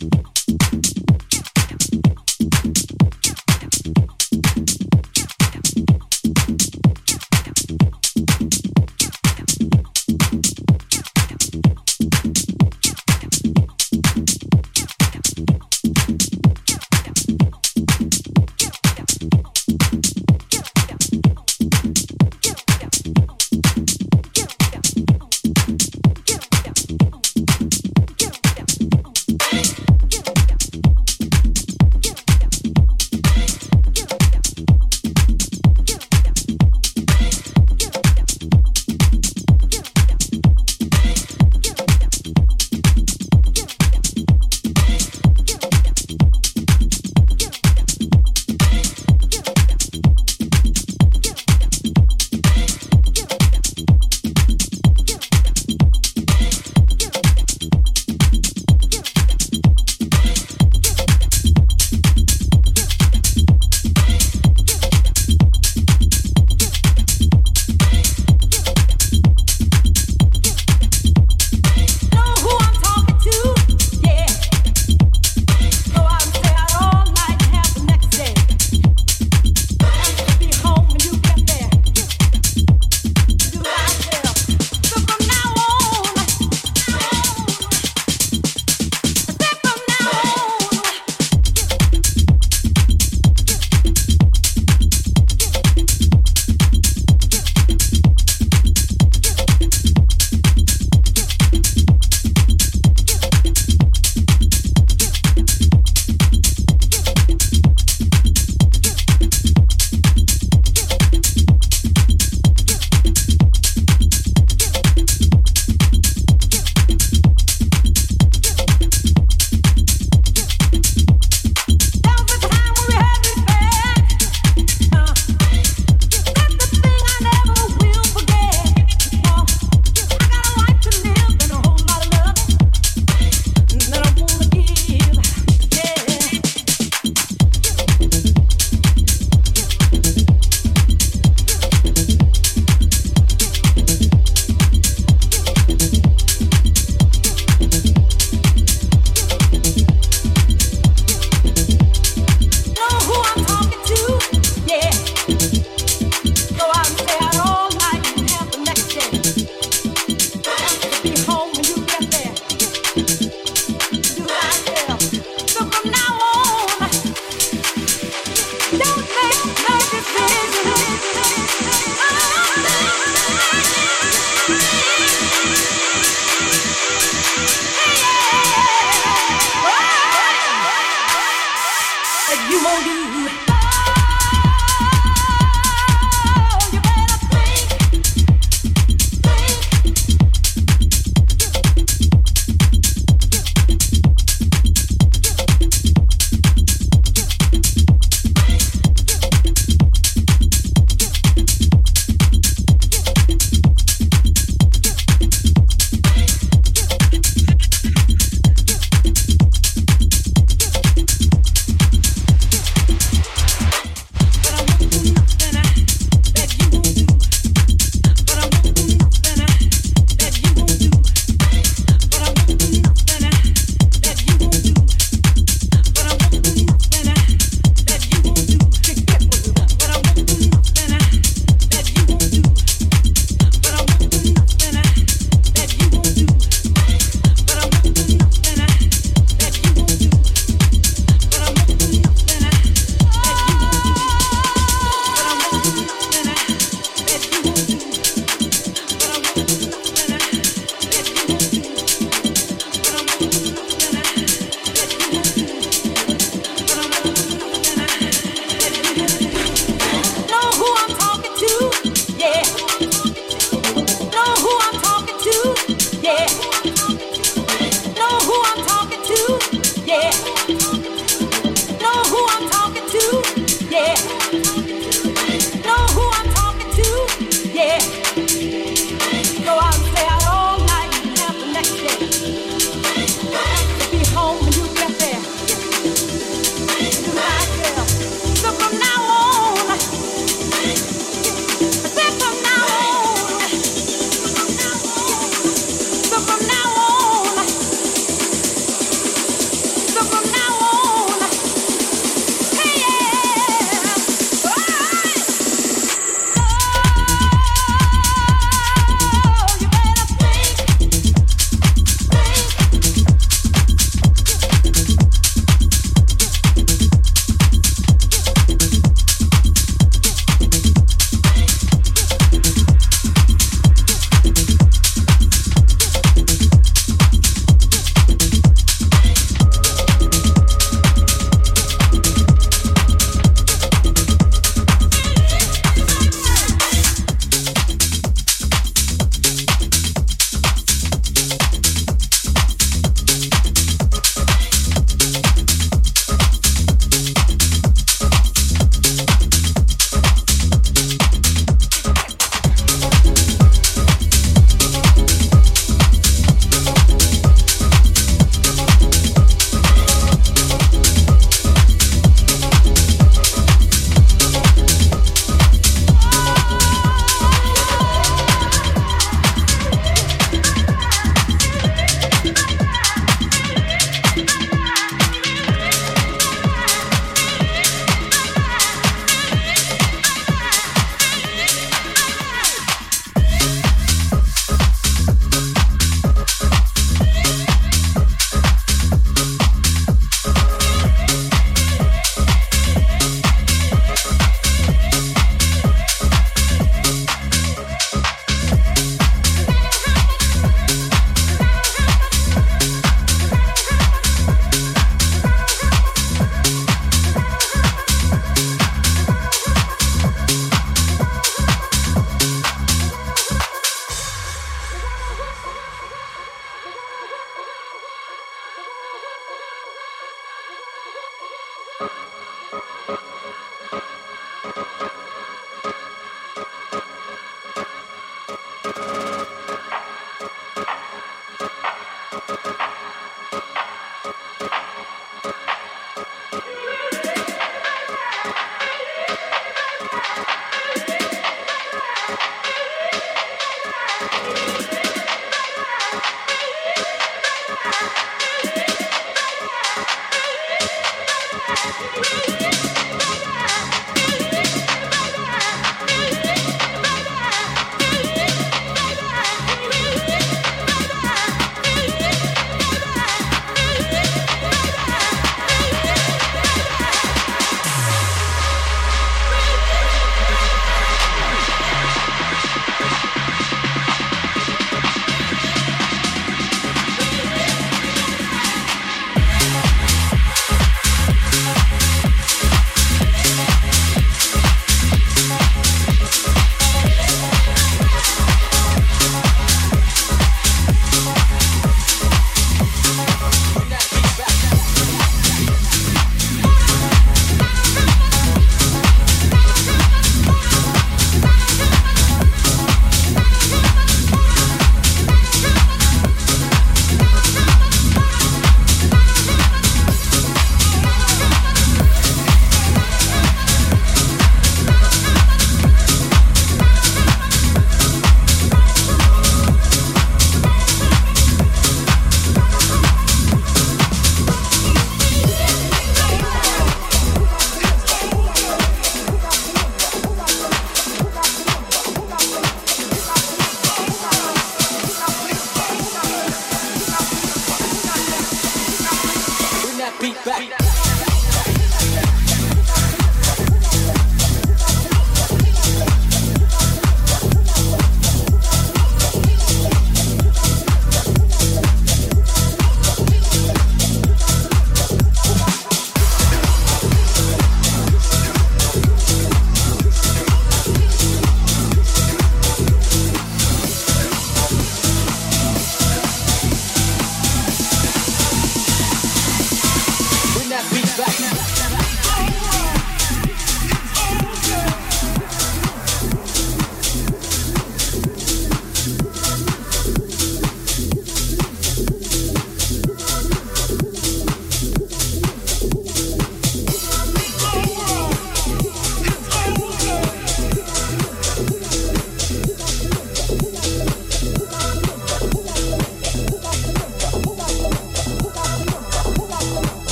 from now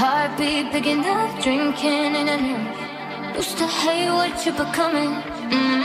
Heartbeat big enough, drinking in a new. Used to hate what you're becoming. Mm.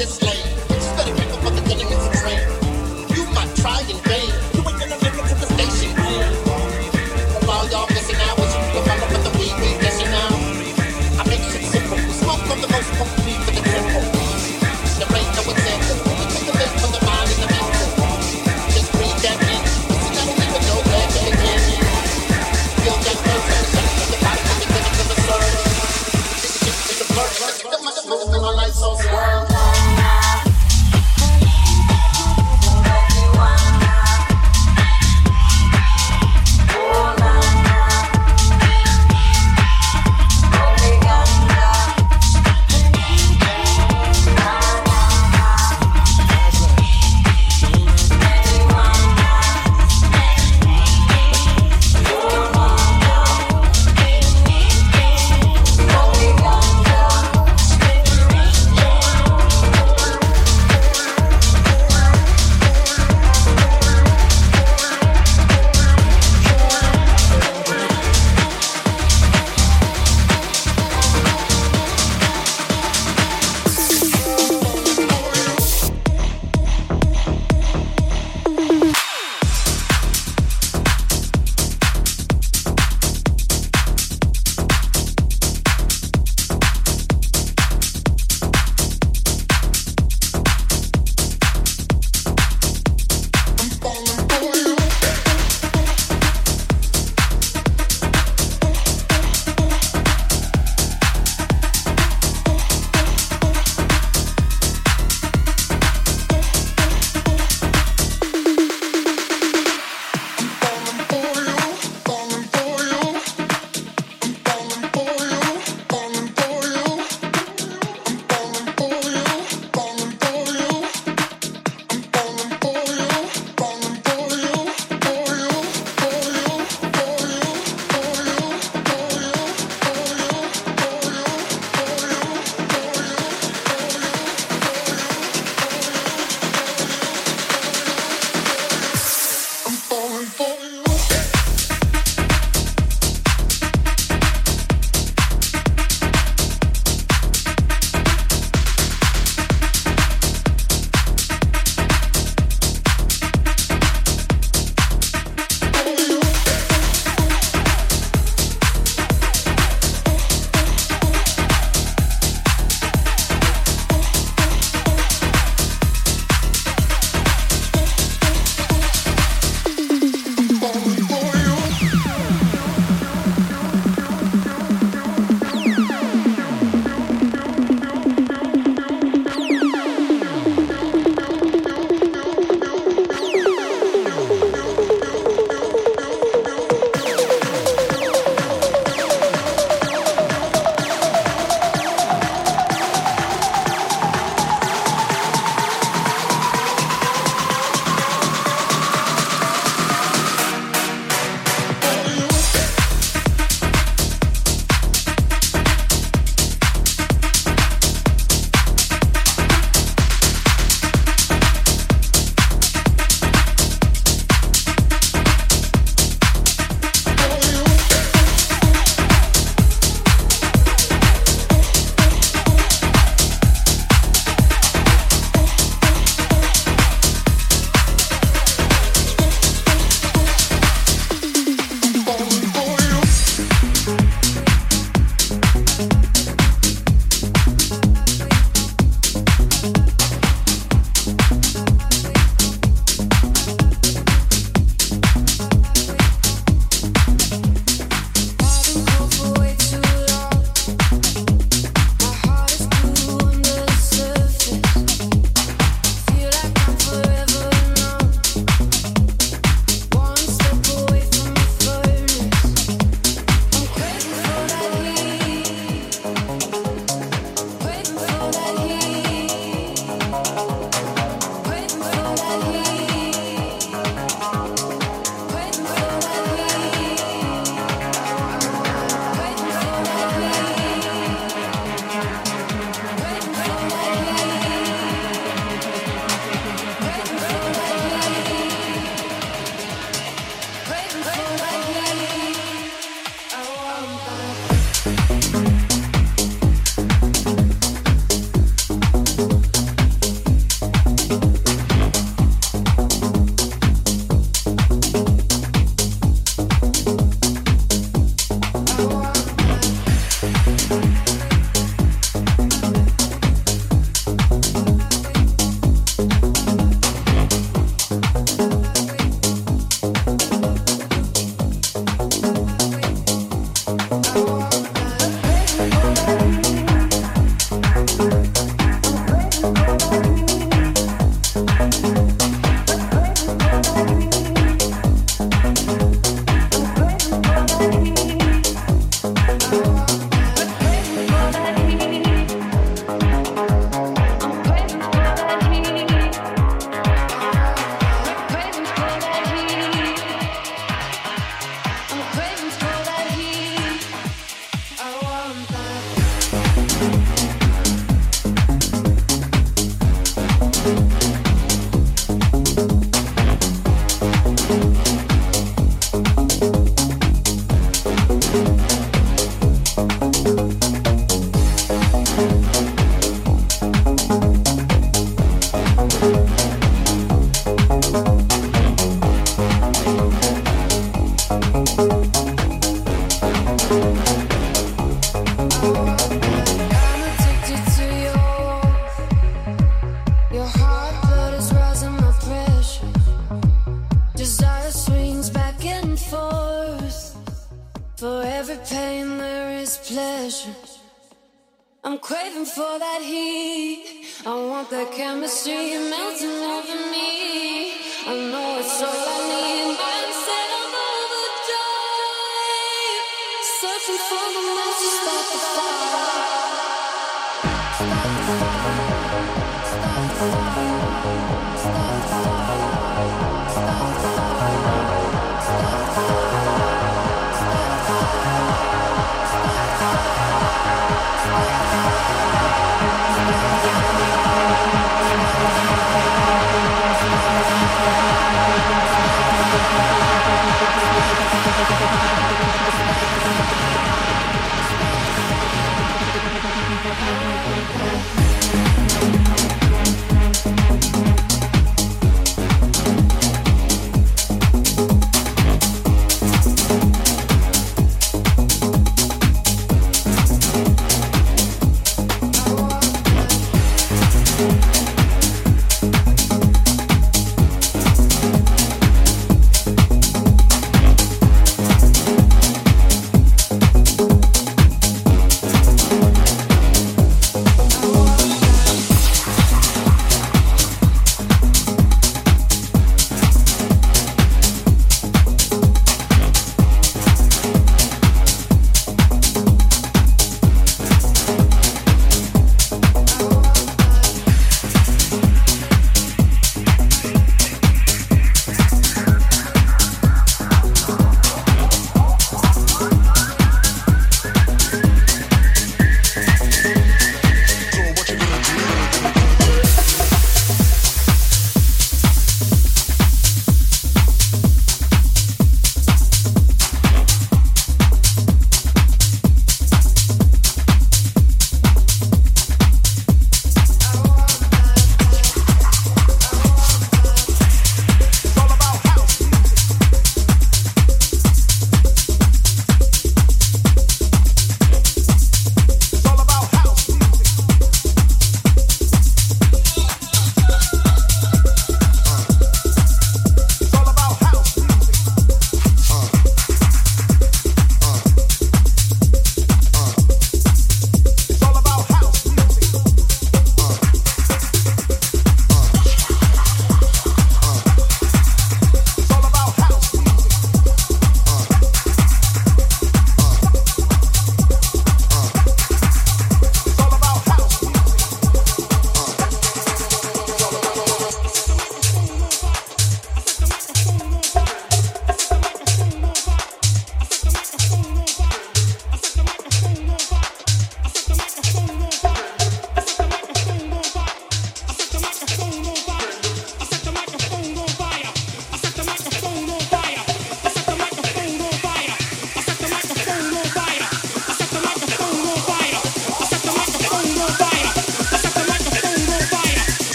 this life.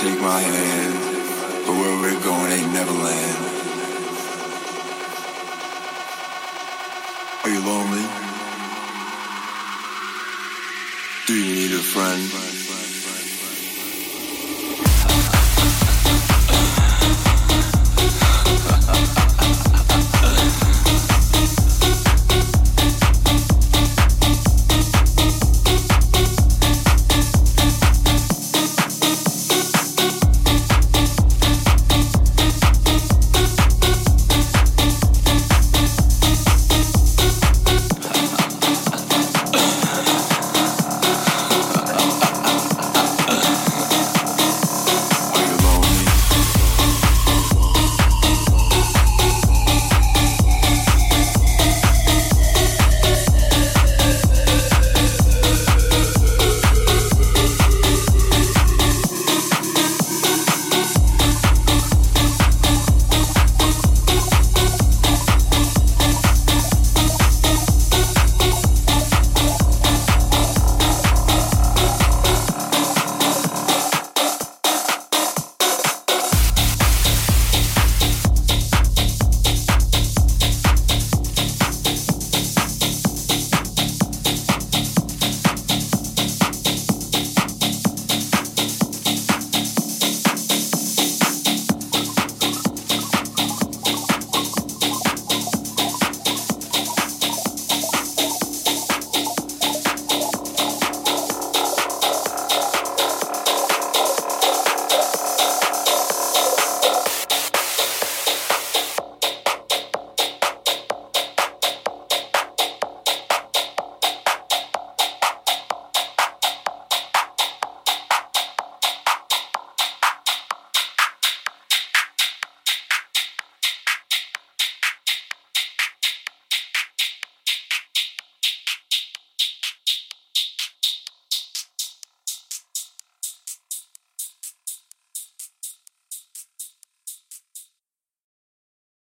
Take my hand, but where we're going ain't Neverland. Are you lonely? Do you need a friend?